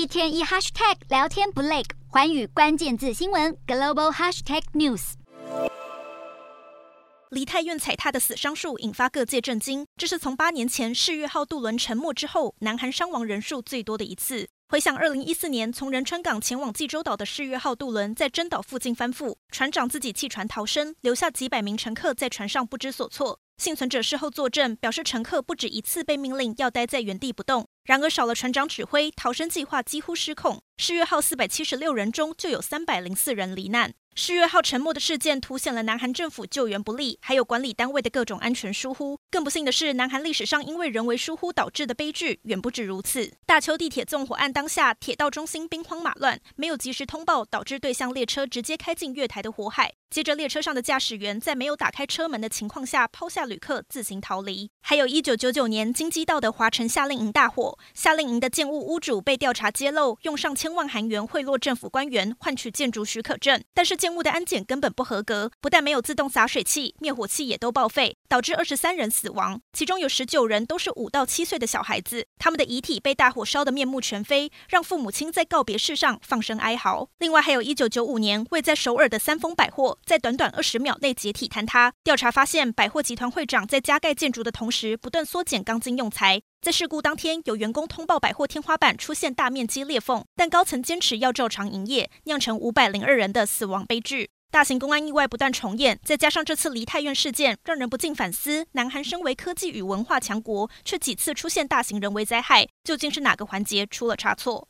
一天一 hashtag 聊天不累，环宇关键字新闻 global hashtag news。梨泰院踩踏的死伤数引发各界震惊，这是从八年前世越号渡轮沉没之后，南韩伤亡人数最多的一次。回想二零一四年从仁川港前往济州岛的世越号渡轮在珍岛附近翻覆，船长自己弃船逃生，留下几百名乘客在船上不知所措。幸存者事后作证，表示乘客不止一次被命令要待在原地不动。然而少了船长指挥，逃生计划几乎失控。世越号四百七十六人中就有三百零四人罹难。世越号沉没的事件凸显了南韩政府救援不力，还有管理单位的各种安全疏忽。更不幸的是，南韩历史上因为人为疏忽导致的悲剧远不止如此。大邱地铁纵火案当下，铁道中心兵荒马乱，没有及时通报，导致对向列车直接开进月台的火海。接着，列车上的驾驶员在没有打开车门的情况下抛下旅客自行逃离。还有一九九九年京畿道的华城夏令营大火，夏令营的建物屋主被调查揭露，用上千万韩元贿赂政府官员换取建筑许可证，但是建物的安检根本不合格，不但没有自动洒水器，灭火器也都报废，导致二十三人死亡，其中有十九人都是五到七岁的小孩子，他们的遗体被大火烧得面目全非，让父母亲在告别式上放声哀嚎。另外，还有一九九五年位在首尔的三丰百货，在短短二十秒内解体坍塌，调查发现，百货集团会长在加盖建筑的同时，不断缩减钢筋用材。在事故当天，有员工通报百货天花板出现大面积裂缝，但高层坚持要照常营业，酿成五百零二人的死亡悲剧。大型公安意外不断重演，再加上这次梨泰院事件，让人不禁反思：南韩身为科技与文化强国，却几次出现大型人为灾害，究竟是哪个环节出了差错？